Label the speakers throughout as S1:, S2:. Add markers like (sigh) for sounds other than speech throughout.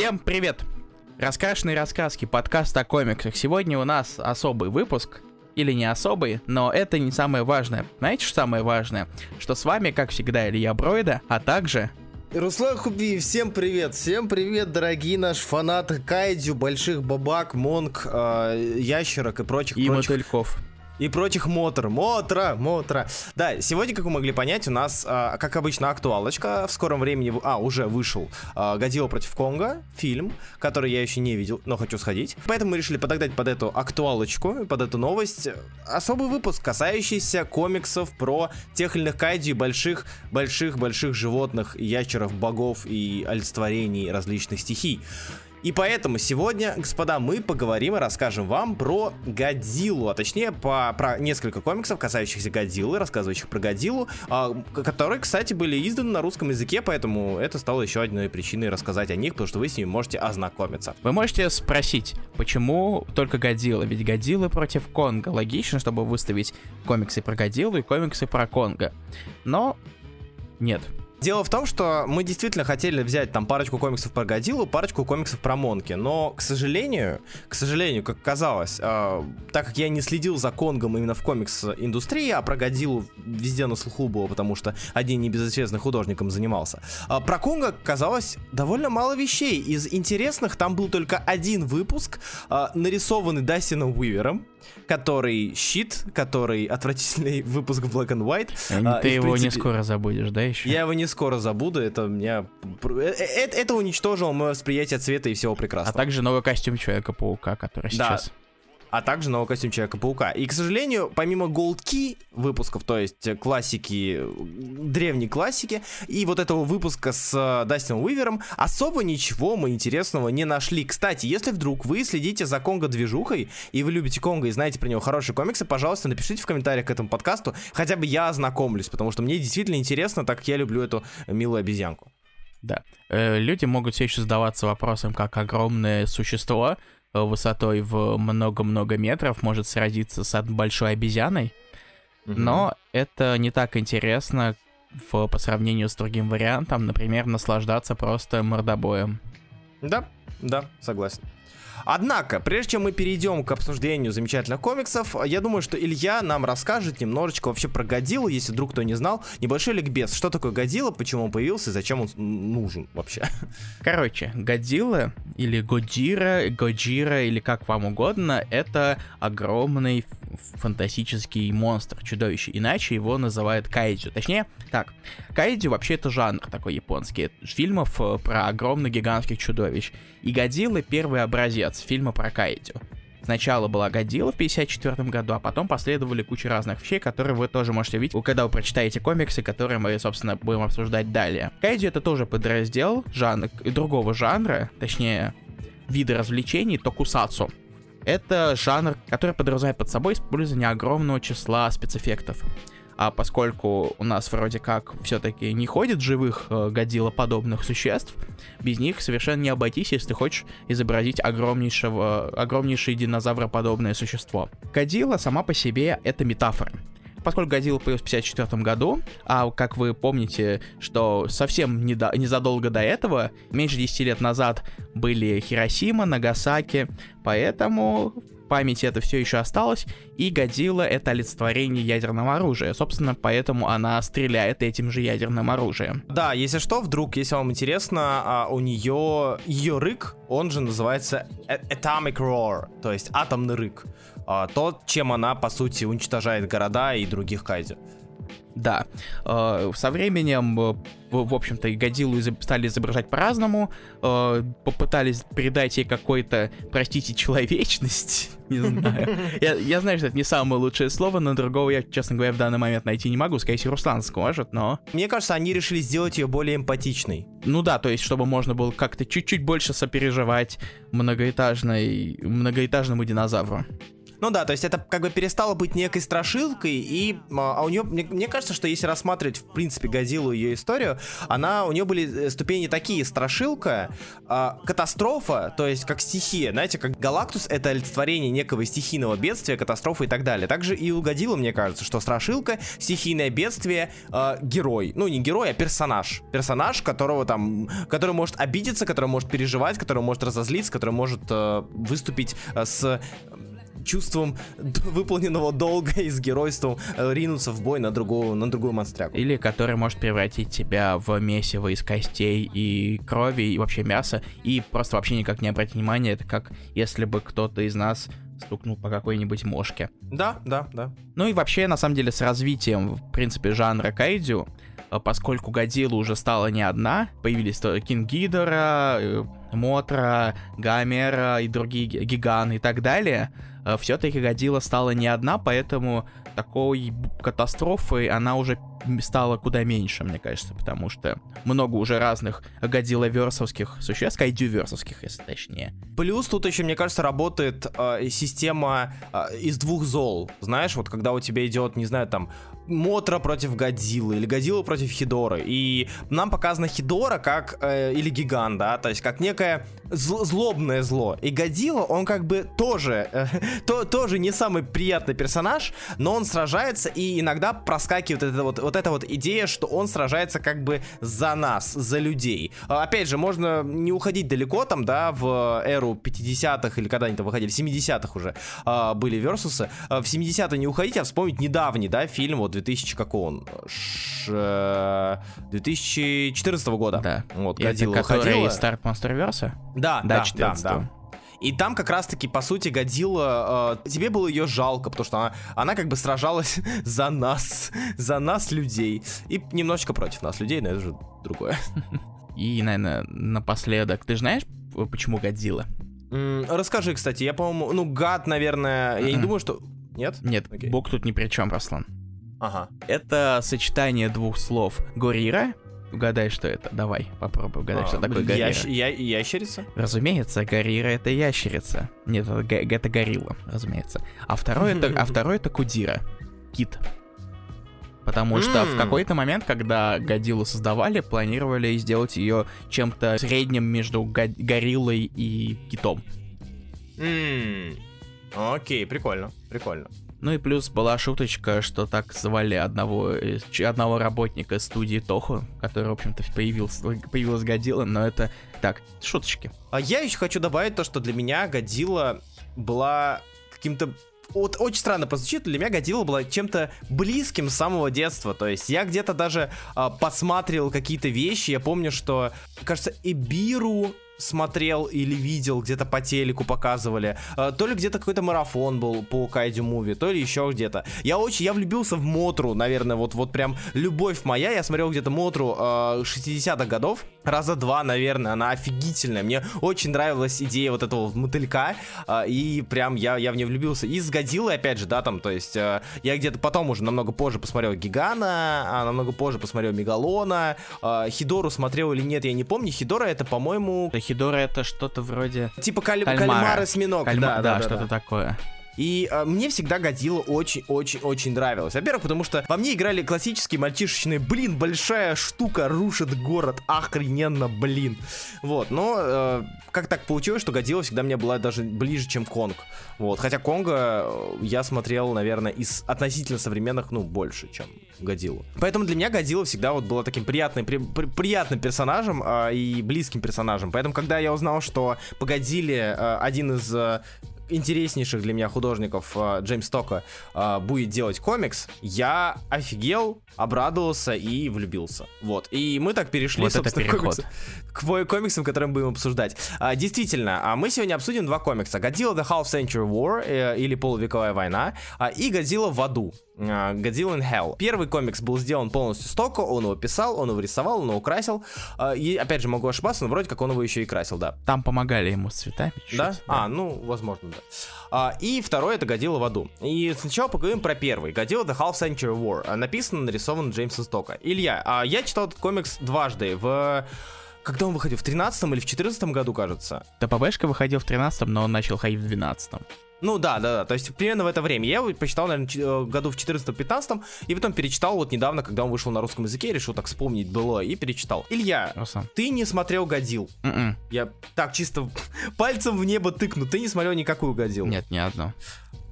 S1: Всем привет! Раскрашенные рассказки, подкаст о комиксах. Сегодня у нас особый выпуск, или не особый, но это не самое важное. Знаете, что самое важное? Что с вами, как всегда, Илья Бройда, а также...
S2: Руслан Хуби, всем привет! Всем привет, дорогие наши фанаты Кайдзю, больших бабак, монг, э, ящерок и прочих
S1: И
S2: прочих
S1: мотыльков
S2: и прочих мотор. Мотра, мотра. Да, сегодня, как вы могли понять, у нас, а, как обычно, актуалочка. В скором времени, а, уже вышел а, Годзилла против Конга, фильм, который я еще не видел, но хочу сходить. Поэтому мы решили подогнать под эту актуалочку, под эту новость, особый выпуск, касающийся комиксов про тех или иных кайдзи, больших, больших, больших животных, ящеров, богов и олицетворений различных стихий. И поэтому сегодня, господа, мы поговорим и расскажем вам про Годзиллу, а точнее по, про несколько комиксов, касающихся Годзиллы, рассказывающих про Годзиллу, а, которые, кстати, были изданы на русском языке, поэтому это стало еще одной причиной рассказать о них, потому что вы с ними можете ознакомиться.
S1: Вы можете спросить, почему только Годзилла? Ведь Годзиллы против Конга. Логично, чтобы выставить комиксы про Годзиллу и комиксы про Конга. Но нет,
S2: Дело в том, что мы действительно хотели взять там парочку комиксов про Годзиллу, парочку комиксов про Монки, но, к сожалению, к сожалению, как казалось, э, так как я не следил за Конгом именно в комикс-индустрии, а про Годзиллу везде на слуху было, потому что один небезызвестный художником занимался, э, про Конга казалось довольно мало вещей. Из интересных там был только один выпуск, э, нарисованный Дастином Уивером, который щит, который отвратительный (laughs) выпуск Black and White.
S1: А, Ты и, его принципе, не скоро забудешь, да, еще?
S2: Я его не скоро забуду, это меня... Это, э, это уничтожило мое восприятие цвета и всего прекрасного.
S1: А также новый костюм Человека-паука, который да. сейчас
S2: а также новый костюм Человека-паука. И, к сожалению, помимо Gold Key выпусков, то есть классики, древней классики, и вот этого выпуска с э, Дастином Уивером, особо ничего мы интересного не нашли. Кстати, если вдруг вы следите за Конго-движухой, и вы любите Конго и знаете про него хорошие комиксы, пожалуйста, напишите в комментариях к этому подкасту, хотя бы я ознакомлюсь, потому что мне действительно интересно, так как я люблю эту милую обезьянку.
S1: Да. Э, люди могут все еще задаваться вопросом, как огромное существо Э, высотой в много-много метров может сразиться с большой обезьяной, mm-hmm. но это не так интересно в, по сравнению с другим вариантом, например, наслаждаться просто мордобоем.
S2: Да, да, согласен. Однако, прежде чем мы перейдем к обсуждению замечательных комиксов, я думаю, что Илья нам расскажет немножечко вообще про Годзиллу, если вдруг кто не знал. Небольшой ликбез. Что такое Годзилла, почему он появился и зачем он нужен вообще? (laughs)
S1: Короче, Годзилла или Годзира, Годжира или как вам угодно, это огромный фантастический монстр, чудовище. Иначе его называют кайдзю. Точнее, так, кайдзю вообще это жанр такой японский. Фильмов э, про огромных гигантских чудовищ. И Годзилла первый образец фильма про кайдзю. Сначала была Годзилла в 54 году, а потом последовали куча разных вещей, которые вы тоже можете видеть, когда вы прочитаете комиксы, которые мы, собственно, будем обсуждать далее. Кайдзю это тоже подраздел жанр, другого жанра, точнее, вида развлечений, токусацу. Это жанр, который подразумевает под собой использование огромного числа спецэффектов. А поскольку у нас вроде как все-таки не ходит живых э, подобных существ, без них совершенно не обойтись, если ты хочешь изобразить огромнейшего, огромнейшее динозавроподобное существо. Годзилла сама по себе это метафора поскольку Годзилла появился в 54 году, а как вы помните, что совсем не до, незадолго до этого, меньше 10 лет назад, были Хиросима, Нагасаки, поэтому памяти это все еще осталось, и Годзилла — это олицетворение ядерного оружия. Собственно, поэтому она стреляет этим же ядерным оружием.
S2: Да, если что, вдруг, если вам интересно, а, у нее ее рык, он же называется Atomic Roar, то есть атомный рык. А, то, чем она, по сути, уничтожает города и других кайдзю.
S1: Да. Э, со временем, э, в общем-то, и Годзиллу стали изображать по-разному. Э, попытались передать ей какой-то, простите, человечность. (laughs) Не знаю. Я, я знаю, что это не самое лучшее слово, но другого я, честно говоря, в данный момент найти не могу. Скорее всего, Руслан скажет, но...
S2: Мне кажется, они решили сделать ее более эмпатичной.
S1: Ну да, то есть, чтобы можно было как-то чуть-чуть больше сопереживать многоэтажной, многоэтажному динозавру.
S2: Ну да, то есть это как бы перестало быть некой страшилкой, и а, а у нее, мне, мне кажется, что если рассматривать, в принципе, Годзиллу ее историю, она, у нее были э, ступени такие, страшилка, а, катастрофа, то есть как стихия, знаете, как Галактус это олицетворение некого стихийного бедствия, катастрофы и так далее. Также и у Годзиллы, мне кажется, что страшилка, стихийное бедствие, а, герой. Ну, не герой, а персонаж. Персонаж, которого там, который может обидеться, который может переживать, который может разозлиться, который может а, выступить а, с чувством выполненного долга и с геройством э, ринуться в бой на другую, на другую монстряку.
S1: Или который может превратить тебя в месиво из костей и крови, и вообще мяса, и просто вообще никак не обратить внимания, это как если бы кто-то из нас стукнул по какой-нибудь мошке.
S2: Да, да, да.
S1: Ну и вообще, на самом деле, с развитием, в принципе, жанра кайдзю, поскольку Годзилла уже стала не одна, появились Кинг Гидора, э, Мотра, Гамера и другие гиганы и так далее, Э, все-таки Годзилла стала не одна, поэтому такой катастрофы она уже стала куда меньше, мне кажется, потому что много уже разных Годзилла-версовских существ, кайдю-версовских, если точнее.
S2: Плюс тут еще, мне кажется, работает э, система э, из двух зол. Знаешь, вот когда у тебя идет, не знаю, там, Мотра против Годзиллы или Годзилла против Хидоры. И нам показана Хидора как, э, или Гигант, да, то есть как некое зл злобное зло. И Годзилла, он как бы тоже, э, (laughs) то, тоже не самый приятный персонаж, но он сражается, и иногда проскакивает эта вот, вот эта вот идея, что он сражается как бы за нас, за людей. А, опять же, можно не уходить далеко там, да, в эру 50-х или когда они там выходили, 70-х уже э, были версусы. В 70-е не уходить, а вспомнить недавний, да, фильм вот 2000 какого он? Ш... 2014 года.
S1: Да.
S2: Вот,
S1: Годзилла Это который Старт Монстерверса?
S2: Да, да, да, да. И там как раз-таки, по сути, Годзилла, э, тебе было ее жалко, потому что она, она как бы сражалась (laughs) за нас, за нас, людей. И немножечко против нас, людей, но это же другое. (laughs)
S1: И, наверное, напоследок, ты знаешь, почему Годзилла?
S2: Расскажи, кстати, я, по-моему, ну, гад, наверное, я не думаю, что... Нет?
S1: Нет, бог тут ни при чем, Руслан.
S2: Ага.
S1: Это сочетание двух слов Горира. Угадай, что это. Давай, попробуй угадай, а, что такое горира. Ящ...
S2: Я... Ящерица?
S1: Разумеется, горира это ящерица. Нет, это, это горилла, разумеется. А второе это, а второе это кудира. Кит. Потому что в какой-то момент, когда Годилу создавали, планировали сделать ее чем-то средним между гориллой и китом.
S2: Окей, прикольно, прикольно.
S1: Ну и плюс была шуточка, что так звали одного, одного работника студии Тоху, который, в общем-то, появился, появилась Годзилла, но это так, шуточки.
S2: А я еще хочу добавить то, что для меня Годзилла была каким-то вот очень странно прозвучит, для меня Годзилла была чем-то близким с самого детства. То есть я где-то даже а, посматривал какие-то вещи. Я помню, что, кажется, Эбиру смотрел или видел, где-то по телеку показывали. А, то ли где-то какой-то марафон был по Кайдю Муви, то ли еще где-то. Я очень, я влюбился в Мотру, наверное, вот, вот прям любовь моя. Я смотрел где-то Мотру э, 60-х годов, раза два, наверное, она офигительная. Мне очень нравилась идея вот этого мотылька, э, и прям я, я в нее влюбился. И с Годзиллой, опять же, да, там, то есть э, я где-то потом уже намного позже посмотрел Гигана, а намного позже посмотрел Мегалона, э, Хидору смотрел или нет, я не помню. Хидора это, по-моему...
S1: Хидора это что-то вроде...
S2: Типа каль... кальмара. кальмар-осьминог,
S1: Кальма... да, да, да, что-то да. такое.
S2: И э, мне всегда Годзилла очень-очень-очень нравилась. Во-первых, потому что во мне играли классические мальчишечные, блин, большая штука рушит город, охрененно, блин. Вот, но э, как так получилось, что Годзилла всегда мне была даже ближе, чем Конг. Вот, хотя Конга я смотрел, наверное, из относительно современных, ну, больше, чем Годзиллу. Поэтому для меня Годзилла всегда вот была таким приятным, при, при, приятным персонажем э, и близким персонажем. Поэтому, когда я узнал, что по Годзилле э, один из э, интереснейших для меня художников Джеймс Тока будет делать комикс, я офигел, обрадовался и влюбился. Вот. И мы так перешли,
S1: вот собственно, к, комиксу,
S2: к комиксам, которые мы будем обсуждать. А, действительно, а мы сегодня обсудим два комикса. Godzilla The Half Century War э, или Полувековая война а, и Godzilla в аду. Godzilla in Hell. Первый комикс был сделан полностью с Токо, он его писал, он его рисовал, он его красил. Uh, и опять же могу ошибаться, но вроде как он его еще и красил, да.
S1: Там помогали ему с цветами.
S2: Чуть-чуть, да? да? А, ну, возможно, да. Uh, и второй это Годзилла в аду. И сначала поговорим про первый. Godzilla The Half Century War. Написан, нарисован Джеймсом Стока. Илья, а я читал этот комикс дважды. В когда он выходил? В 13 или в 14 году, кажется?
S1: ТПБшка выходил в 13 но он начал ходить в 12 -м.
S2: Ну да, да, да. То есть примерно в это время. Я его почитал, наверное, э, году в 14-15, и потом перечитал вот недавно, когда он вышел на русском языке, решил так вспомнить было и перечитал. Илья,
S1: Awesome.
S2: ты не смотрел «Годил».
S1: М-м.
S2: Я так чисто (laughs) пальцем в небо тыкну. Ты не смотрел никакую «Годил».
S1: Нет, ни одно.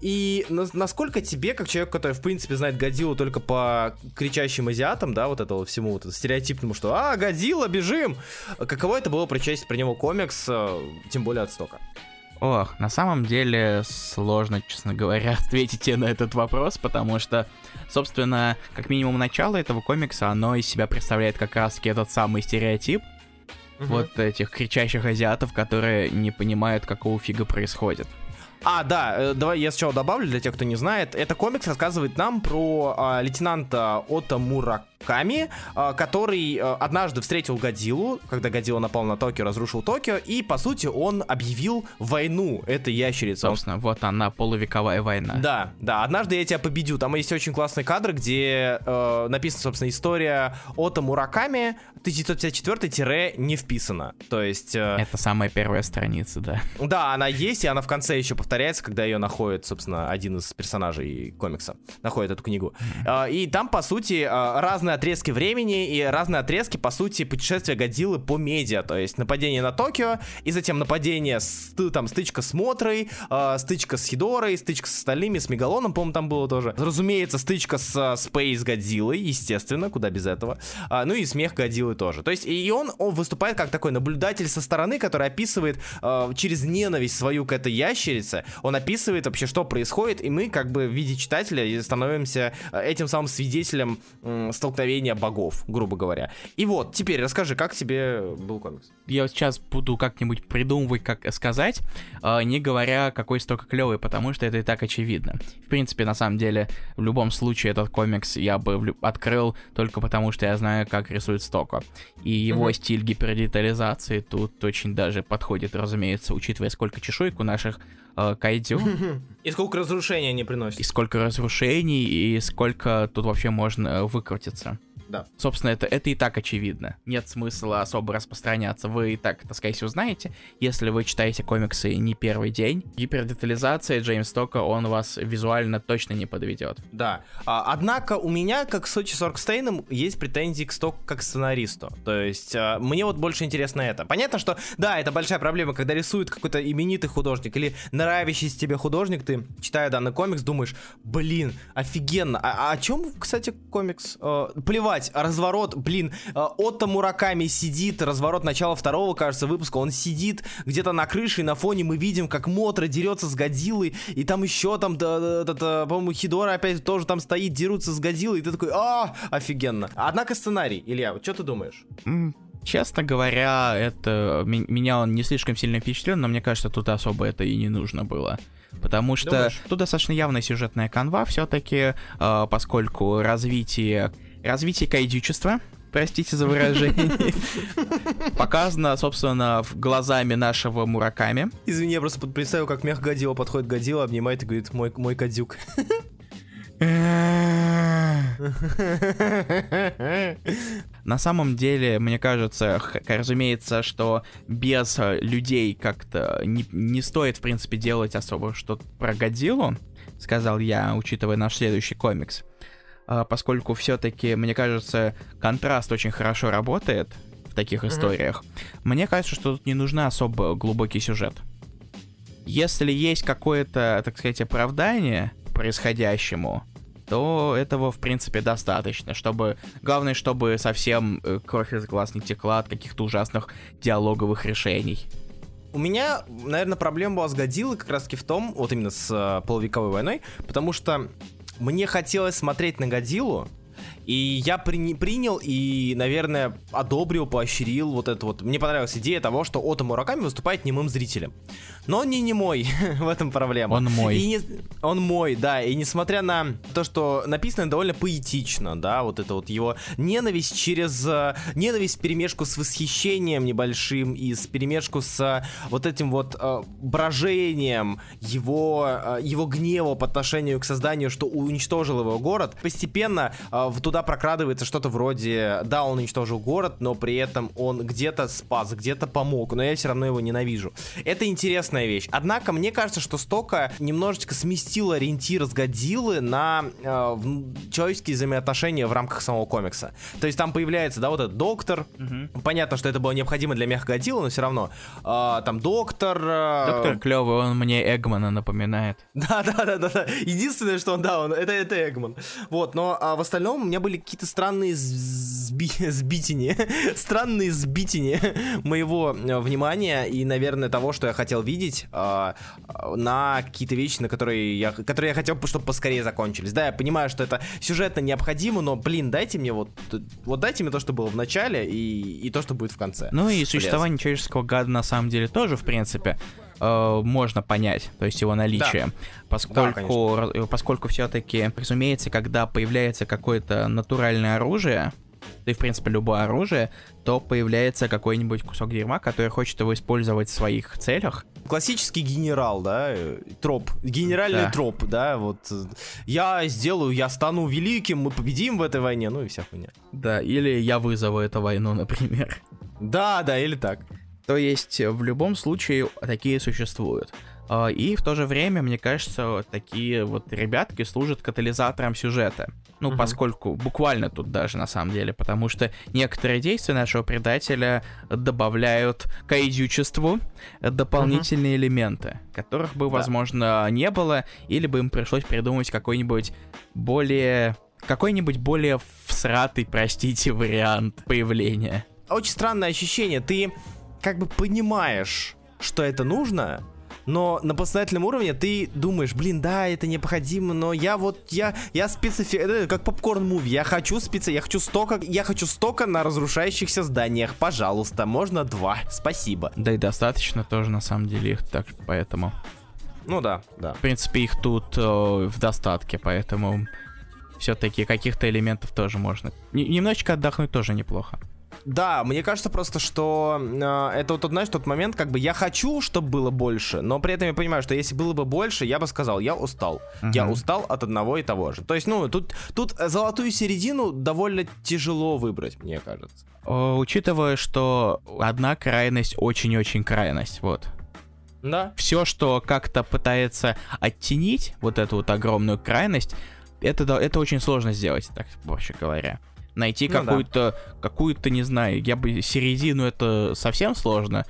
S2: И на- насколько тебе, как человек, который, в принципе, знает Годзиллу только по кричащим азиатам, да, вот этого всему, вот стереотипному, что «А, Годзилла, бежим!» Каково это было прочесть про него комикс, э, тем более от стока?
S1: Ох, на самом деле сложно, честно говоря, (laughs) ответить тебе на этот вопрос, потому что, собственно, как минимум начало этого комикса, оно из себя представляет как раз этот самый стереотип, вот этих кричащих азиатов, которые не понимают, какого фига происходит.
S2: А, да, э, давай я сначала добавлю для тех, кто не знает. Это комикс рассказывает нам про а, лейтенанта Ота Мураками, а, который а, однажды встретил Годзиллу, когда Годзилла напал на Токио, разрушил Токио, и, по сути, он объявил войну этой ящерице. Он
S1: Собственно, вот она, полувековая война.
S2: Да, да, однажды я тебя победю. Там есть очень классный кадр, где э, написана, собственно, история Ота Мураками 1954 не вписана. То есть... э,
S1: Это самая первая страница, да.
S2: да, она есть, и она в конце еще повторяется, когда ее находит, собственно, один из персонажей комикса. Находит эту книгу. А, И там, по сути, а, разные отрезки времени и разные отрезки, по сути, путешествия Годзиллы по медиа. То есть нападение на Токио, и затем нападение, с, там, стычка с Мотрой, а, стычка с Хидорой, стычка с остальными, с Мегалоном, по-моему, там было тоже. Разумеется, стычка с а, Space Годзиллой, естественно, куда без этого. А, Ну и смех Годзиллы тоже. То есть и он, он выступает как такой наблюдатель со стороны, который описывает э, через ненависть свою к этой ящерице, он описывает вообще, что происходит, и мы как бы в виде читателя становимся э, этим самым свидетелем м, столкновения богов, грубо говоря. И вот, теперь расскажи, как тебе был комикс?
S1: Я вот сейчас буду как-нибудь придумывать, как сказать, э, не говоря, какой столько клевый, потому что это и так очевидно. В принципе, на самом деле, в любом случае этот комикс я бы открыл только потому, что я знаю, как рисует Стоко. И его
S2: Мгм.
S1: стиль гипердетализации тут очень даже подходит, разумеется, учитывая, сколько чешуек у наших э, кайдзю, (laughs)
S2: И сколько разрушений они
S1: и
S2: приносят?
S1: сколько разрушений, и сколько тут вообще можно э, выкрутиться.
S2: Да.
S1: Собственно, это, это и так очевидно. Нет смысла особо распространяться. Вы и так, так сказать, узнаете, если вы читаете комиксы не первый день. Гипердетализация Джеймс Тока, он вас визуально точно не подведет.
S2: Да. А, однако у меня, как с Сочи Соркстейном, есть претензии к Стоку как сценаристу. То есть а, мне вот больше интересно это. Понятно, что да, это большая проблема, когда рисует какой-то именитый художник или нравящийся тебе художник, ты, читая данный комикс, думаешь, блин, офигенно. А, а о чем, кстати, комикс? Э, плевать, разворот, блин, э, Отто Мураками сидит, разворот начала второго, кажется, выпуска, он сидит где-то на крыше, и на фоне мы видим, как Мотра дерется с Годзиллой, и там еще там, да, да, да, по-моему, Хидора опять тоже там стоит, дерутся с Годзиллой, и ты такой, а, офигенно. Однако сценарий, Илья, вот что ты думаешь?
S1: Честно говоря, это меня он не слишком сильно впечатлил, но мне кажется, тут особо это и не нужно было. Потому что
S2: Думаешь?
S1: тут достаточно явная сюжетная канва все-таки, поскольку развитие, развитие кайдючества, простите за выражение, (laughs) показано, собственно, глазами нашего Мураками.
S2: Извини, я просто представил, как мех Годзилла подходит к Годзилла, обнимает и говорит, мой, мой кадюк.
S1: На самом деле, мне кажется, разумеется, что без э, людей как-то не, не стоит, в принципе, делать особо что-то про Годзиллу, сказал я, учитывая наш следующий комикс. А, Поскольку все-таки, мне кажется, контраст очень хорошо работает в таких
S2: Мгм.
S1: историях. Мне кажется, что тут не нужна особо глубокий сюжет. Если есть какое-то, так сказать, оправдание происходящему, то этого, в принципе, достаточно, чтобы... Главное, чтобы совсем э, кровь из глаз не текла от каких-то ужасных диалоговых решений.
S2: У меня, наверное, проблема была с Годзиллой как раз таки в том, вот именно с э, полувековой войной, потому что мне хотелось смотреть на Годзиллу, и я при- принял и, наверное, одобрил, поощрил вот это вот. Мне понравилась идея того, что Ото Мураками выступает немым зрителем. Но он не немой, (laughs) в этом проблема.
S1: Он мой.
S2: И не- он мой, да, и несмотря на то, что написано довольно поэтично, да, вот это вот его ненависть через... э, ненависть в перемешку с восхищением небольшим и с перемешку с э, вот этим вот э, брожением его, э, его гнева по отношению к созданию, что уничтожил его город, постепенно э, в- туда туда прокрадывается что-то вроде, да, он уничтожил город, но при этом он где-то спас, где-то помог, но я все равно его ненавижу. Это интересная вещь. Однако мне кажется, что Стока немножечко сместил ориентир с Годзиллы на э, человеческие взаимоотношения в рамках самого комикса. То есть там появляется, да, вот этот доктор. Угу. Понятно, что это было необходимо для меха Годзиллы, но все равно. Э, там доктор... Э...
S1: Доктор клевый, он мне Эгмана напоминает. (laughs)
S2: Да, да, да, да, да. Единственное, что он, да, он, это, это Эгман. Вот, но а в остальном у меня были какие-то странные сби (laughs) сбитения, (laughs) странные сбитения моего э, внимания и, наверное, того, что я хотел видеть э, на какие-то вещи, на которые я, которые я хотел, чтобы поскорее закончились. Да, я понимаю, что это сюжетно необходимо, но, блин, дайте мне вот, вот дайте мне то, что было в начале и, и то, что будет в конце.
S1: Ну и существование Блин. человеческого гада на самом деле тоже, в принципе, э, можно понять, то есть его наличие, да. поскольку, да, поскольку все-таки, разумеется, когда появляется какое-то натуральное оружие, да и, в принципе, любое оружие, то появляется какой-нибудь кусок дерьма, который хочет его использовать в своих целях.
S2: Классический генерал, да, э, троп, генеральный да. троп, да, вот э, я сделаю, я стану великим, мы победим в этой войне, ну и вся хуйня.
S1: Да, или я вызову эту войну, (laughs) например.
S2: Да, да, или так.
S1: То есть в любом случае такие существуют. А, и в то же время, мне кажется, такие вот ребятки служат катализатором сюжета. Ну, угу. поскольку буквально тут даже на самом деле, потому что некоторые действия нашего предателя добавляют к айдючеству дополнительные угу. элементы, которых бы, да. возможно, не было, или бы им пришлось придумать какой-нибудь более какой-нибудь более всратый, простите, вариант появления.
S2: Очень странное ощущение. Ты как бы понимаешь, что это нужно, но на подсознательном уровне ты думаешь, блин, да, это необходимо, но я вот, я, я специфи... Это как попкорн-муви, я хочу специ... я хочу столько, я хочу столько на разрушающихся зданиях, пожалуйста, можно два, спасибо.
S1: Да и достаточно тоже, на самом деле, их так, поэтому...
S2: Ну да, да.
S1: В принципе, их тут э, в достатке, поэтому все-таки каких-то элементов тоже можно. Н- немножечко отдохнуть тоже неплохо.
S2: Да, мне кажется просто, что э, это вот, знаешь, тот момент, как бы я хочу, чтобы было больше, но при этом я понимаю, что если было бы больше, я бы сказал, я устал. Uh-huh. Я устал от одного и того же. То есть, ну, тут, тут золотую середину довольно тяжело выбрать, мне кажется.
S1: Учитывая, что одна крайность очень-очень крайность, вот.
S2: Да.
S1: Все, что как-то пытается оттенить вот эту вот огромную крайность, это, это очень сложно сделать, так проще говоря. Найти ну, какую-то, да. какую-то, не знаю, я бы середину это совсем сложно,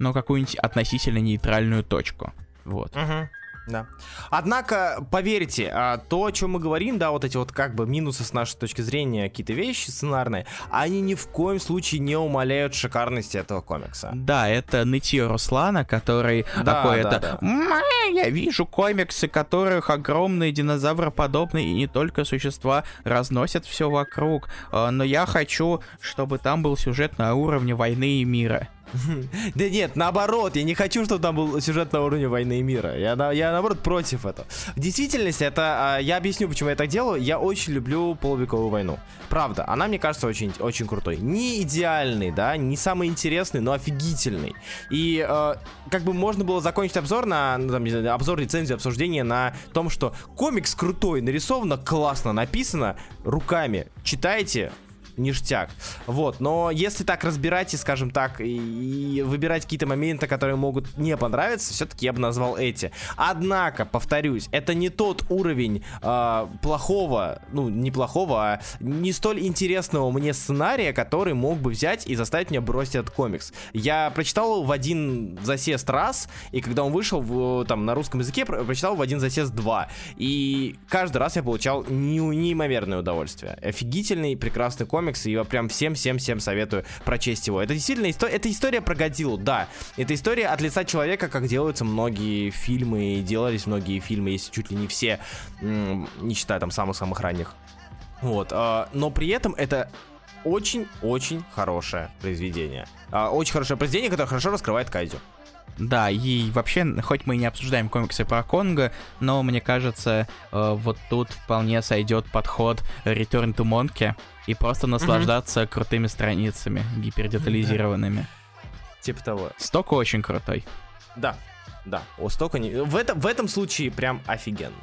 S1: но какую-нибудь относительно нейтральную точку. Вот.
S2: Угу. Да. Однако, поверьте, а, то, о чем мы говорим, да, вот эти вот как бы минусы с нашей точки зрения, какие-то вещи сценарные, они ни в коем случае не умаляют шикарности этого комикса.
S1: Да, это нытье Руслана, который да, такой, да, это... Да. Я вижу комиксы, которых огромные динозавроподобные и не только существа разносят все вокруг, а, но я хочу, чтобы там был сюжет на уровне войны и мира. (laughs)
S2: Да нет, наоборот, я не хочу, чтобы там был сюжет на уровне войны и мира. Я, я наоборот против этого. В действительности, это, а, я объясню, почему я так делаю. Я очень люблю полувековую войну. Правда, она мне кажется очень, очень крутой. Не идеальный, да, не самый интересный, но офигительный. И э, как бы можно было закончить обзор на, ну, там, обзор, рецензию, обсуждение на том, что комикс крутой, нарисовано классно, написано руками. Читайте, ништяк. Вот, но если так разбирать и, скажем так, и, и выбирать какие-то моменты, которые могут не понравиться, все-таки я бы назвал эти. Однако, повторюсь, это не тот уровень э, плохого, ну, не плохого, а не столь интересного мне сценария, который мог бы взять и заставить меня бросить этот комикс. Я прочитал в один засест раз, и когда он вышел в, там на русском языке, прочитал в один засест два. И каждый раз я получал неимоверное удовольствие. Офигительный, прекрасный комикс комикс, и я прям всем-всем-всем советую прочесть его. Это действительно история, это история про Годзиллу, да. Это история от лица человека, как делаются многие фильмы, делались многие фильмы, если чуть ли не все, не считая там самых-самых ранних. Вот, а, но при этом это очень-очень хорошее произведение. А, очень хорошее произведение, которое хорошо раскрывает Кайдзю.
S1: Да, и вообще, хоть мы и не обсуждаем комиксы про Конго, но мне кажется, э, вот тут вполне сойдет подход Return to Monkey и просто наслаждаться mm-hmm. крутыми страницами, гипердетализированными.
S2: Типа того.
S1: Сток очень крутой.
S2: Да, да, у Стока не... В, этом в этом случае прям офигенный.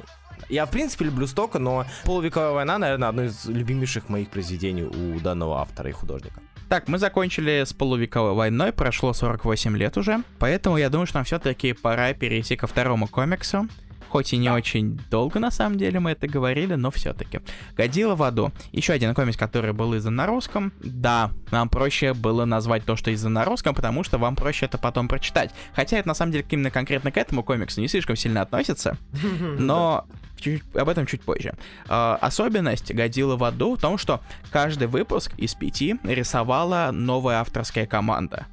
S2: Я, в принципе, люблю Стока, но «Полувековая война», наверное, одно из любимейших моих произведений у данного автора и художника.
S1: Так, мы закончили с полувековой войной, прошло 48 лет уже, поэтому я думаю, что нам все-таки пора перейти ко второму комиксу. Хоть и не очень долго, на самом деле, мы это говорили, но все-таки. Годила в аду. Еще один комикс, который был издан на русском. Да, нам проще было назвать то, что издан на русском, потому что вам проще это потом прочитать. Хотя это, на самом деле, именно конкретно к этому комиксу не слишком сильно относится. (laughs) Но чуть, об этом чуть позже. Э, особенность Годила в аду в том, что каждый выпуск из пяти рисовала новая авторская команда.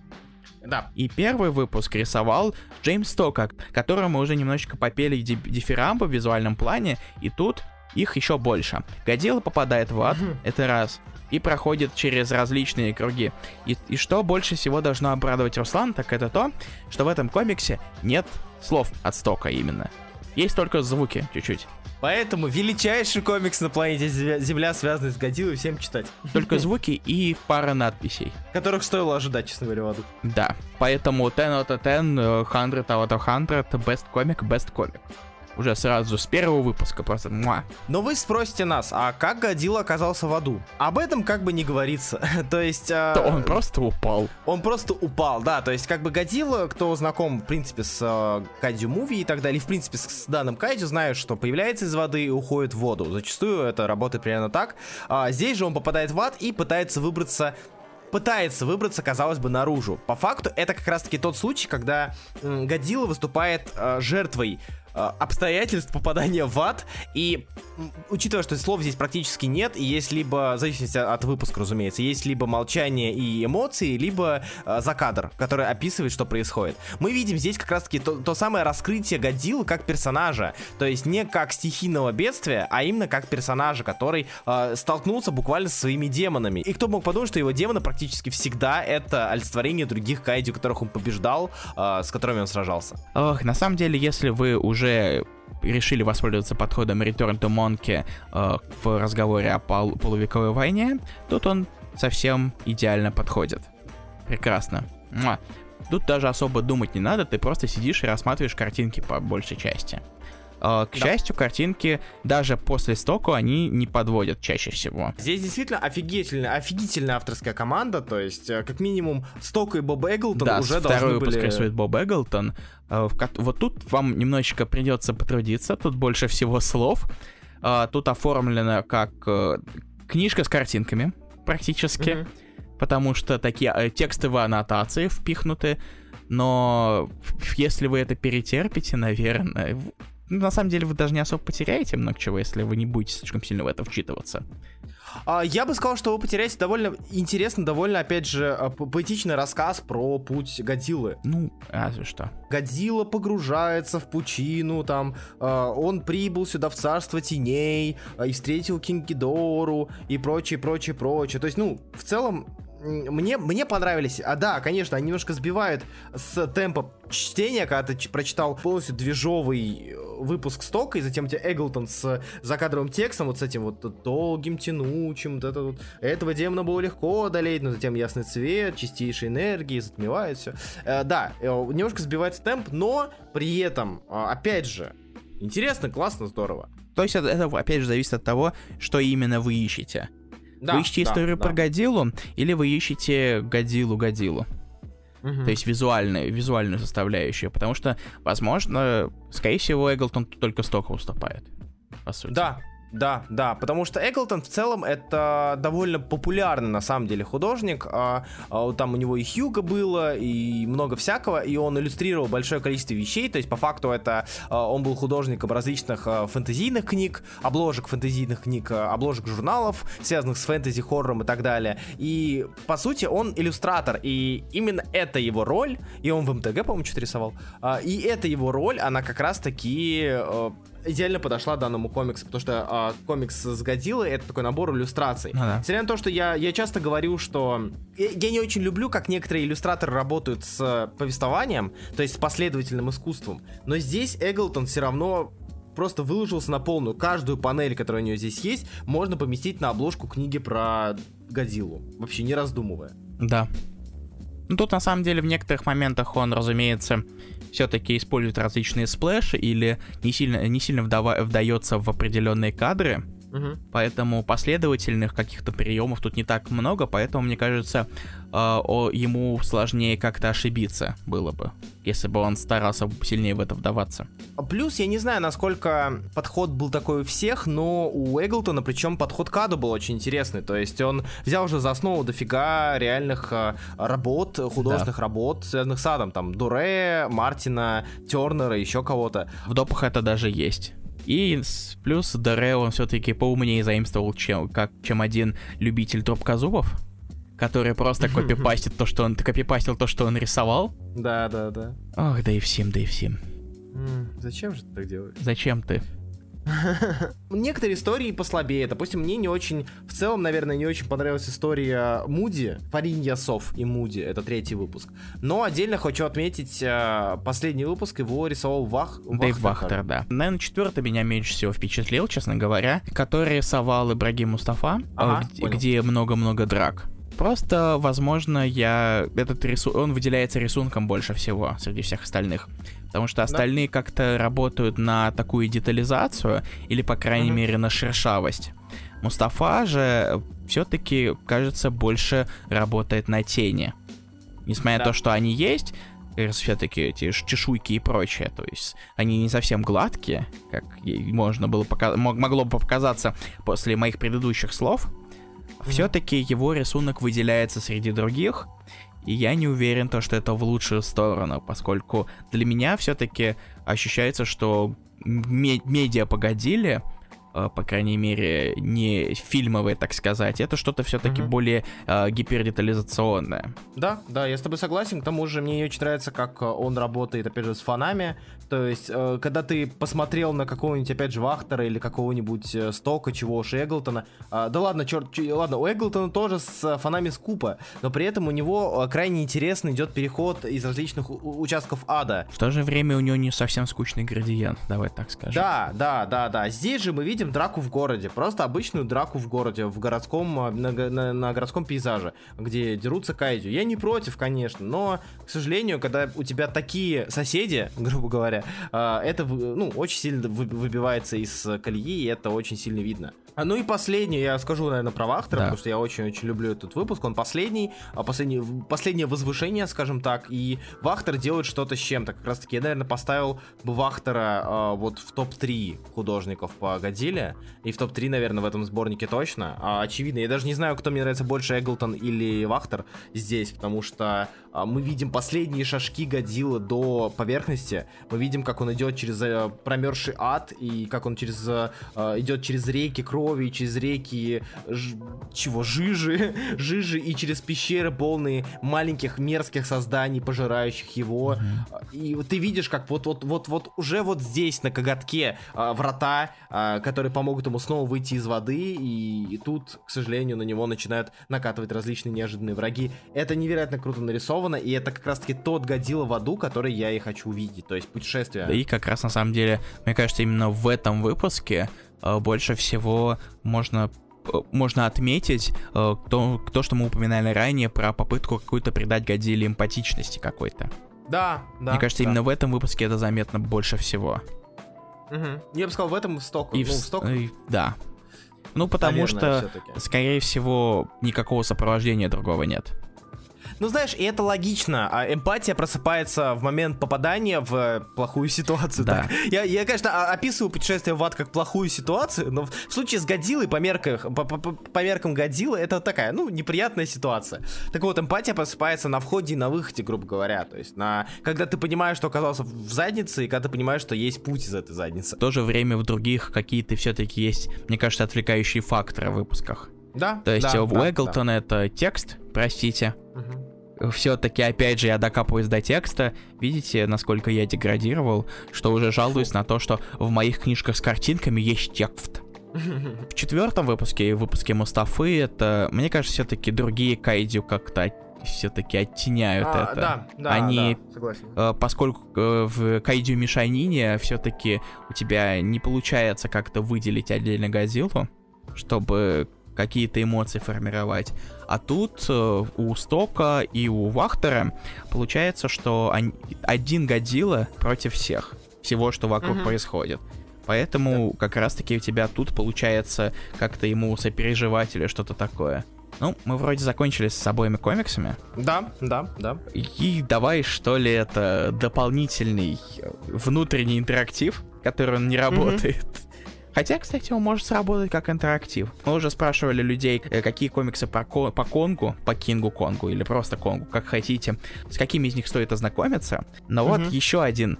S1: Да. И первый выпуск рисовал Джеймс Тока, которому уже немножечко попели дифирамбы в визуальном плане, и тут их еще больше. Годила попадает в ад, это раз, и проходит через различные круги. И, и что больше всего должно обрадовать Руслан, так это то, что в этом комиксе нет слов от Стока именно. Есть только звуки чуть-чуть.
S2: Поэтому величайший комикс на планете Земля, связанный с Годзиллой, всем читать.
S1: Только (laughs) звуки и пара надписей.
S2: Которых стоило ожидать, честно говоря, в аду.
S1: Да. Поэтому 10 out of 10, 100 out of 100, best comic, best comic уже сразу с первого выпуска, просто муа.
S2: Но вы спросите нас, а как Годзилла оказался в аду? Об этом как бы не говорится. (laughs) то есть... А...
S1: То он просто упал.
S2: Он просто упал, да, то есть как бы Годзилла, кто знаком, в принципе, с uh, Кайдю Муви и так далее, в принципе, с, с данным Кайдю, знают, что появляется из воды и уходит в воду. Зачастую это работает примерно так. А, здесь же он попадает в ад и пытается выбраться пытается выбраться, казалось бы, наружу. По факту, это как раз-таки тот случай, когда Годзилла выступает э, жертвой Э, обстоятельств попадания в ад. И учитывая, что слов здесь практически нет, и есть либо, в зависимости от выпуска, разумеется, есть либо молчание и эмоции, либо э, закадр, который описывает, что происходит. Мы видим здесь как раз-таки то, то самое раскрытие Годзиллы как персонажа. То есть не как стихийного бедствия, а именно как персонажа, который э, столкнулся буквально со своими демонами. И кто мог подумать, что его демоны практически всегда это олицетворение других кайдю, которых он побеждал, э, с которыми он сражался.
S1: Ох, на самом деле, если вы уже решили воспользоваться подходом Return to Monkey э, в разговоре о пол полувековой войне, тут он совсем идеально подходит. Прекрасно. Муа. Тут даже особо думать не надо, ты просто сидишь и рассматриваешь картинки по большей части. Uh, к да. счастью, картинки даже после стоку они не подводят чаще всего.
S2: Здесь действительно офигительная, офигительная авторская команда, то есть э, как минимум Сток и Боб Эглтон
S1: да,
S2: уже
S1: второй
S2: должны
S1: выпуск
S2: были...
S1: рисует Боб Эглтон. Uh, вот тут вам немножечко придется потрудиться, тут больше всего слов. Тут оформлено как книжка с картинками, практически, mm-hmm. потому что такие текстовые аннотации впихнуты. Но если вы это перетерпите, наверное, ну, на самом деле вы даже не особо потеряете много чего, если вы не будете слишком сильно в это вчитываться.
S2: А, я бы сказал, что вы потеряете довольно интересный, довольно, опять же, а, поэтичный рассказ про путь Годзиллы.
S1: Ну, разве что.
S2: Годзилла погружается в пучину, там, а, он прибыл сюда в царство теней и встретил Кингидору и прочее, прочее, прочее. То есть, ну, в целом, мне, мне понравились. А да, конечно, они немножко сбивают с темпа чтения, когда ты прочитал полностью движовый э, выпуск стока, и затем у тебя Эглтон с закадровым текстом, вот с этим вот долгим, тянучим, вот это вот. Этого демона было легко одолеть, но затем ясный цвет, чистейшей энергии, затмевает все. Э, да, э, немножко сбивается темп, но при этом, э, опять же, интересно, классно, здорово.
S1: То есть это, это опять же зависит от того, что именно вы ищете. Да, вы ищете да, историю да. про Годзиллу или вы ищете Годзиллу-Годзиллу? Угу. То есть визуальную, визуальную составляющую. Потому что, возможно, скорее всего, Эглтон только столько уступает. По сути.
S2: Да, да, да, потому что Эглтон в целом это довольно популярный на самом деле художник. А, а, там у него и Хьюга было, и много всякого, и он иллюстрировал большое количество вещей. То есть по факту это а, он был художником различных а, фэнтезийных книг, обложек фэнтезийных книг, а, обложек журналов, связанных с фэнтези, хоррором и так далее. И по сути он иллюстратор, и именно это его роль, и он в МТГ, по-моему, что-то рисовал. А, и это его роль, она как раз таки а, идеально подошла данному комиксу, потому что а, комикс с Годзиллой это такой набор иллюстраций. Ну, да. Несмотря на то, что я, я часто говорю, что я, я не очень люблю, как некоторые иллюстраторы работают с повествованием, то есть с последовательным искусством, но здесь Эглтон все равно просто выложился на полную. Каждую панель, которая у нее здесь есть, можно поместить на обложку книги про Годзиллу, вообще не раздумывая.
S1: Да. Ну, тут на самом деле в некоторых моментах он, разумеется, все-таки использует различные сплэши или не сильно, не сильно вдава- вдается в определенные кадры.
S2: Мгм.
S1: Поэтому последовательных каких-то приемов тут не так много, поэтому, мне кажется, э, о, ему сложнее как-то ошибиться было бы, если бы он старался сильнее в это вдаваться.
S2: Плюс, я не знаю, насколько подход был такой у всех, но у Эглтона, причем подход к аду был очень интересный. То есть он взял уже за основу дофига реальных э, работ, художественных работ, связанных с адом. Там Дуре, Мартина, Тернера, еще кого-то.
S1: В допах это даже есть. И плюс Дере он все-таки поумнее заимствовал, чем, как, чем один любитель трубкозубов, который просто (laughs) копипастит то, что он копипастил то, что он рисовал.
S2: Да, да, да.
S1: Ох, да и всем, да и всем.
S2: Зачем же ты так делаешь?
S1: Зачем ты? (laughs)
S2: Некоторые истории послабее. Допустим, мне не очень, в целом, наверное, не очень понравилась история Муди, Фаринья Сов и Муди, это третий выпуск. Но отдельно хочу отметить э, последний выпуск, его рисовал Вах.
S1: Дэйв Вахтер, да. Наверное, четвертый меня меньше всего впечатлил, честно говоря, который рисовал Ибрагим Мустафа,
S2: Ага,
S1: где много-много драк. Просто, возможно, я этот рису... он выделяется рисунком больше всего среди всех остальных. Потому что остальные как-то работают на такую детализацию, или, по крайней
S2: Мгм.
S1: мере, на шершавость. Мустафа же все-таки, кажется, больше работает на тени. Несмотря на
S2: Да.
S1: то, что они есть, все-таки эти чешуйки и прочее, то есть они не совсем гладкие, как можно было пока- мог- могло бы показаться после моих предыдущих слов. Все-таки его рисунок выделяется среди других, и я не уверен, то, что это в лучшую сторону, поскольку для меня все-таки ощущается, что ме- медиа погодили, по крайней мере, не фильмовые, так сказать, это что-то все-таки
S2: Мгм.
S1: более э, гипердетализационное.
S2: Да, да, я с тобой согласен. К тому же мне очень нравится, как э, он работает, опять же, с фанами. То есть, э, когда ты посмотрел на какого-нибудь, опять же, Вахтера или какого-нибудь э, Стока, чего уж Эглтона. а, да ладно, черт, ладно, у Эглтона тоже с э, фанами скупа, но при этом у него э, крайне интересно идет переход из различных участков ада.
S1: В то же время у него не совсем скучный градиент, давай так скажем.
S2: Да, да, да, да. Здесь же мы видим драку в городе. Просто обычную драку в городе, в городском, а, на, на- на городском пейзаже, где дерутся кайдю. Я не против, конечно, но, к сожалению, когда у тебя такие соседи, (laughs) грубо говоря, а, это, ну, очень сильно вы- выбивается из э, колеи, и это очень сильно видно. А, Ну и последнее, я скажу, наверное, про Вахтера,
S1: Да.
S2: потому что я очень-очень люблю этот выпуск. Он последний, а последний, последнее возвышение, скажем так, и Вахтер делает что-то с чем-то. Как раз таки, я, наверное, поставил бы Вахтера а, вот в топ-3 художников по Годзилле, и в топ-3, наверное, в этом сборнике точно. А, очевидно, я даже не знаю, кто мне нравится больше, Эглтон или Вахтер здесь, потому что а, мы видим последние шажки Годзиллы до поверхности, мы видим, как он идет через э, промерзший ад, и как он через э, э, идет через реки крови, через реки ж- чего жижи, (laughs) жижи и через пещеры полные маленьких мерзких созданий, пожирающих его. И вот ты видишь, как вот вот вот вот уже вот здесь на коготке а, врата, а, которые помогут ему снова выйти из воды, и, и тут, к сожалению, на него начинают накатывать различные неожиданные враги. Это невероятно круто нарисовано, и это как раз-таки тот Годзилла в аду, который я и хочу увидеть, то есть путешествие.
S1: Да и как раз на самом деле, мне кажется, именно в этом выпуске больше всего можно э, можно отметить э, то, то, что мы упоминали ранее про попытку какую-то придать Годзилле эмпатичности какой-то.
S2: Да, да.
S1: Мне кажется,
S2: да.
S1: именно в этом выпуске это заметно больше всего.
S2: Мгм. Я бы сказал, в этом сток.
S1: И
S2: ну,
S1: в-
S2: сток,
S1: и- да. Ну, потому
S2: наверное,
S1: что, скорее всего, никакого сопровождения другого нет.
S2: Ну, знаешь, и это логично. А эмпатия просыпается в момент попадания в э, плохую ситуацию.
S1: Да.
S2: так. Я, я, конечно, описываю путешествие в ад как плохую ситуацию, но в случае с Годзиллой, по, мерках, по, по- по- меркам Годзиллы, это такая, ну, неприятная ситуация. Так вот, эмпатия просыпается на входе и на выходе, грубо говоря. То есть, на, когда ты понимаешь, что оказался в заднице, и когда ты понимаешь, что есть путь из этой задницы.
S1: В то же время в других какие-то все-таки есть, мне кажется, отвлекающие факторы в выпусках.
S2: Да?
S1: То есть
S2: да,
S1: у
S2: да,
S1: Эглтона это текст, простите.
S2: да.
S1: Все-таки, опять же, я докапываюсь до текста. Видите, насколько я деградировал, что уже жалуюсь на то, что в моих книжках с картинками есть текст. (laughs) В четвертом выпуске, выпуске Мустафы, это, мне кажется, все-таки другие кайдю как-то все-таки оттеняют
S2: А,
S1: это.
S2: Да, да,
S1: Они
S2: да, согласен.
S1: Э, поскольку э, в Кайдю Мишанине все-таки у тебя не получается как-то выделить отдельно Годзиллу, чтобы какие-то эмоции формировать. А тут э, у Стока и у Вахтера получается, что они, один Годзилла против всех. Всего, что вокруг
S2: Мгм.
S1: происходит. Поэтому как раз-таки у тебя тут получается как-то ему сопереживать или что-то такое. Ну, мы вроде закончили с обоими комиксами.
S2: Да, да, да.
S1: И давай, что ли, это дополнительный внутренний интерактив, который он не работает. Хотя, кстати, он может сработать как интерактив. Мы уже спрашивали людей, э, какие комиксы по, ко- по Конгу, по Кингу Конгу или просто Конгу, как хотите, с какими из них стоит ознакомиться. Но вот
S2: Мгм.
S1: еще один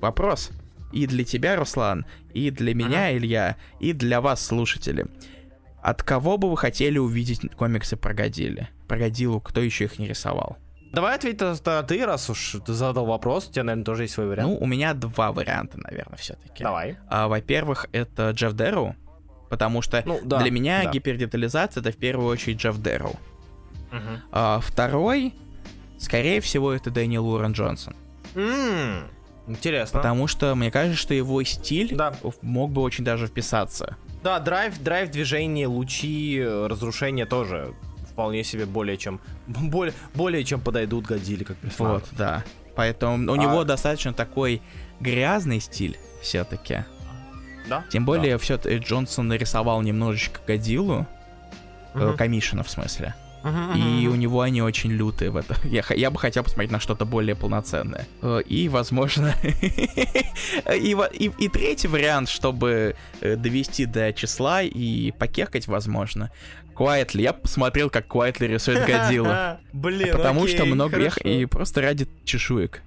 S1: вопрос. И для тебя, Руслан, и для меня, Илья, и для вас, слушатели. От кого бы вы хотели увидеть комиксы про Годзилли? Про Годзиллу, кто еще их не рисовал?
S2: Давай ответь э, ты, раз уж ты задал вопрос, у тебя, наверное, тоже есть свой вариант.
S1: Ну, у меня два варианта, наверное, все-таки.
S2: Давай.
S1: во-первых, это Джефф Дэрроу, потому что
S2: Ну, да,
S1: для меня
S2: да.
S1: гипердетализация это в первую очередь Джефф Дэрроу.
S2: Мгм.
S1: А второй, скорее всего, это Дэниел Уоррен Джонсон.
S2: М, Интересно.
S1: Потому что мне кажется, что его стиль
S2: Да.
S1: мог бы очень даже вписаться.
S2: Да, драйв, драйв движение, лучи, разрушения тоже вполне себе более чем (laughs) более, более чем подойдут Годзилле как персонажу.
S1: Вот, да. Поэтому у
S2: А-
S1: него достаточно такой грязный стиль все-таки.
S2: Да?
S1: Тем более, все Джонсон нарисовал немножечко Годзиллу,
S2: Да.
S1: э. Комишина в смысле. И у него они очень лютые в это. (laughs) Я, я бы хотел посмотреть на что-то более полноценное. Э, И, возможно... (laughs) и, и, и третий вариант, чтобы э, довести до числа и покекать, возможно. Quietly. Я посмотрел, как Quietly рисует Годзиллу. (laughs)
S2: Блин,
S1: Потому
S2: окей,
S1: что много... я х-
S2: хорошо.
S1: и просто ради чешуек.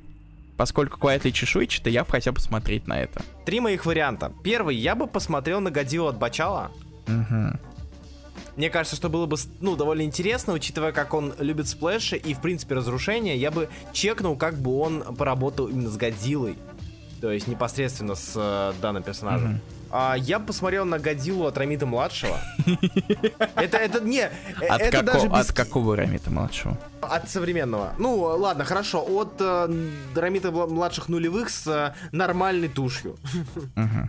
S1: Поскольку Quietly чешуйчатый, я бы хотел посмотреть на это.
S2: Три моих варианта. Первый, я бы посмотрел на Годзиллу от Бачала.
S1: Мгм.
S2: Мне кажется, что было бы, ну, довольно интересно, учитывая, как он любит сплэши и, в принципе, разрушения, я бы чекнул, как бы он поработал именно с Годзиллой. То есть непосредственно с э, данным персонажем.
S1: Мгм.
S2: А, я посмотрел на Годзиллу от Рамита младшего. (laughs) Это, это, не, э,
S1: От,
S2: это
S1: како-
S2: даже без-
S1: от какого Рамита младшего?
S2: От современного. Ну, ладно, хорошо. От э, Рамита мла- младших нулевых с э, нормальной тушью.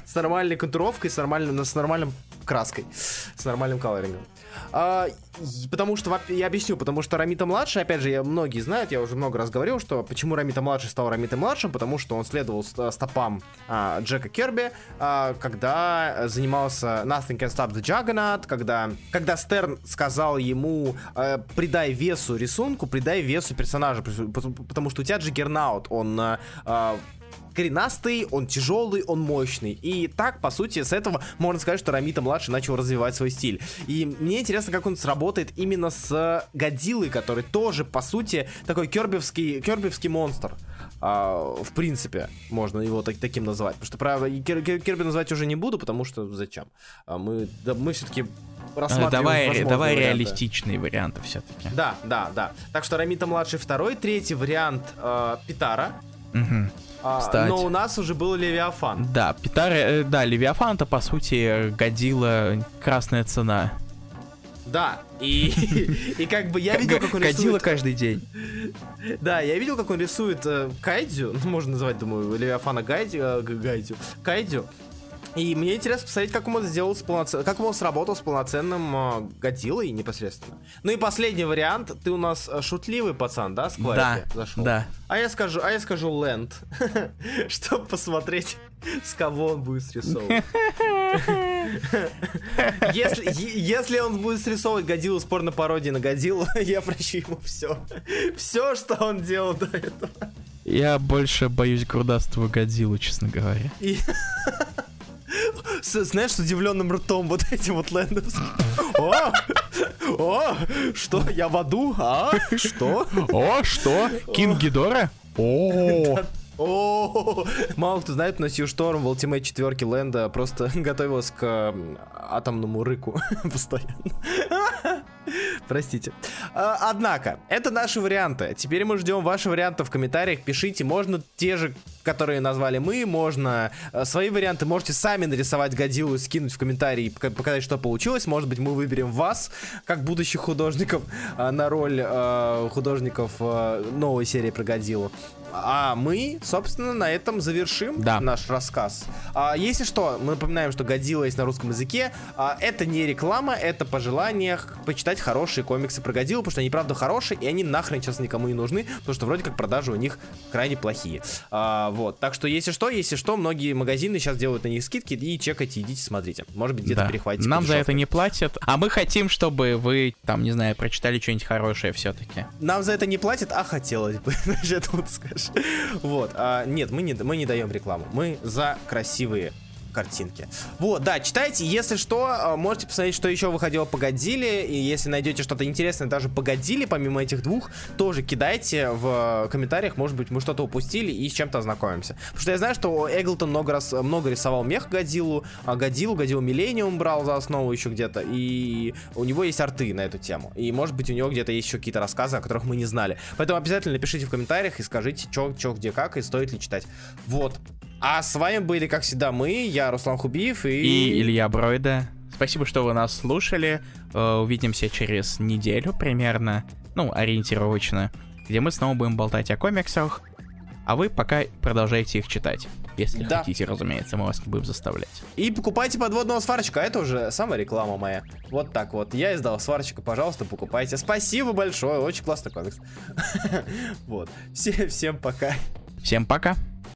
S2: С нормальной контуровкой, с нормальным, с нормальным краской, с нормальным колорингом. А, потому что, я объясню, потому что Рамита младший, опять же, я, многие знают, я уже много раз говорил, что почему Рамита младший стал Рамита младшим, потому что он следовал ст- стопам а, Джека Керби, а, когда занимался Nothing Can Stop the Juggernaut, когда, когда Стерн сказал ему, э, придай весу рисунку, придай весу персонажа, потому что у тебя Джиггернаут, он э, э, коренастый, он тяжелый, он мощный. И так, по сути, с этого можно сказать, что Рамита-младший начал развивать свой стиль. И мне интересно, как он сработает именно с Годзиллой, который тоже, по сути, такой кербевский, кербевский монстр. А, в принципе, можно его так- таким назвать. Потому что, Кер- Кер- Керби называть уже не буду, потому что зачем? А мы, да, мы все-таки рассматриваем
S1: Давай, давай
S2: варианты.
S1: реалистичные варианты все-таки.
S2: Да, да, да. Так что Рамита младший второй, третий вариант э, Питара. А,
S1: Кстати.
S2: но у нас уже был Левиафан.
S1: Да, Питар, э, да, Левиафан это по сути Годзилла красная цена.
S2: Да, и, (laughs) и как бы я видел, как он рисует...
S1: каждый день.
S2: Да, я видел, как он рисует э, Кайдзю, ну, (laughs) можно назвать, думаю, Левиафана Гайдзю, э, Гайдзю, Кайдзю. И мне интересно посмотреть, как он сделал с полноцен... как он сработал с полноценным э, Годзиллой непосредственно. Ну и последний вариант, ты у нас э, шутливый пацан, да, с
S1: Да,
S2: зашел?
S1: да.
S2: А я скажу, а я скажу Лэнд, (laughs) чтобы посмотреть, с кого он будет срисовывать. (laughs) Если, е- если он будет срисовывать Годзиллу с порно-пародией на Годзиллу, (laughs) я прощу ему все. Все, что он делал до этого.
S1: Я больше боюсь грудастого Годзиллу, честно говоря.
S2: И... С- знаешь, с удивленным ртом вот этим вот лэндовским. О! О! Что? Я в аду? А? Что?
S1: О, что? Кинг Гидора? О,
S2: О, мало кто знает, но Сью Шторм в Ultimate четверке Лэнда просто (laughs) готовилась к атомному рыку (laughs) постоянно. Простите. А, Однако, это наши варианты. Теперь мы ждем ваши варианты в комментариях. Пишите, можно те же которые назвали мы, можно э, свои варианты, можете сами нарисовать Годзиллу, скинуть в комментарии, показать, что получилось. Может быть, мы выберем вас, как будущих художников, э, на роль э, художников новой серии про Годзиллу. А мы, собственно, на этом завершим да. наш рассказ. А, если что, мы напоминаем, что Годзилла есть на русском языке. А, это не реклама, это пожелание почитать хорошие комиксы про Годзиллу, потому что они правда хорошие, и они нахрен сейчас никому не нужны, потому что вроде как продажи у них крайне плохие. А, вот, так что если что, если что, многие магазины сейчас делают на них скидки, и чекайте, идите, смотрите. Может быть, где-то да. перехватите.
S1: Нам за это не платят, а мы хотим, чтобы вы, там, не знаю, прочитали что-нибудь хорошее все-таки.
S2: Нам за это не платят, а хотелось бы, (laughs) значит, вот скажешь. Вот. А, нет, мы не, мы не даем рекламу. Мы за красивые картинки. Вот, да, читайте, если что, а, можете посмотреть, что еще выходило по Годзилле, и если найдете что-то интересное даже по Годзилле, помимо этих двух, тоже кидайте в комментариях, может быть, мы что-то упустили и с чем-то ознакомимся. Потому что я знаю, что Эглтон много раз, много рисовал мех Годзиллу, а Годзиллу, Годзиллу Миллениум брал за основу еще где-то, и у него есть арты на эту тему. И, может быть, у него где-то есть еще какие-то рассказы, о которых мы не знали. Поэтому обязательно напишите в комментариях и скажите, что, где, как, и стоит ли читать. Вот. А с вами были, как всегда, мы, я, Руслан Хубиев и...
S1: И Илья Бройда. Спасибо, что вы нас слушали. Э, увидимся через неделю примерно, ну, ориентировочно, где мы снова будем болтать о комиксах, а вы пока продолжайте их читать. Если да. хотите, разумеется, мы вас не будем заставлять.
S2: И покупайте подводного сварщика, это уже самая реклама моя. Вот так вот. Я издал сварщика, пожалуйста, покупайте. Спасибо большое, очень классный комикс. (laughs) Вот. Всем пока.
S1: Всем пока.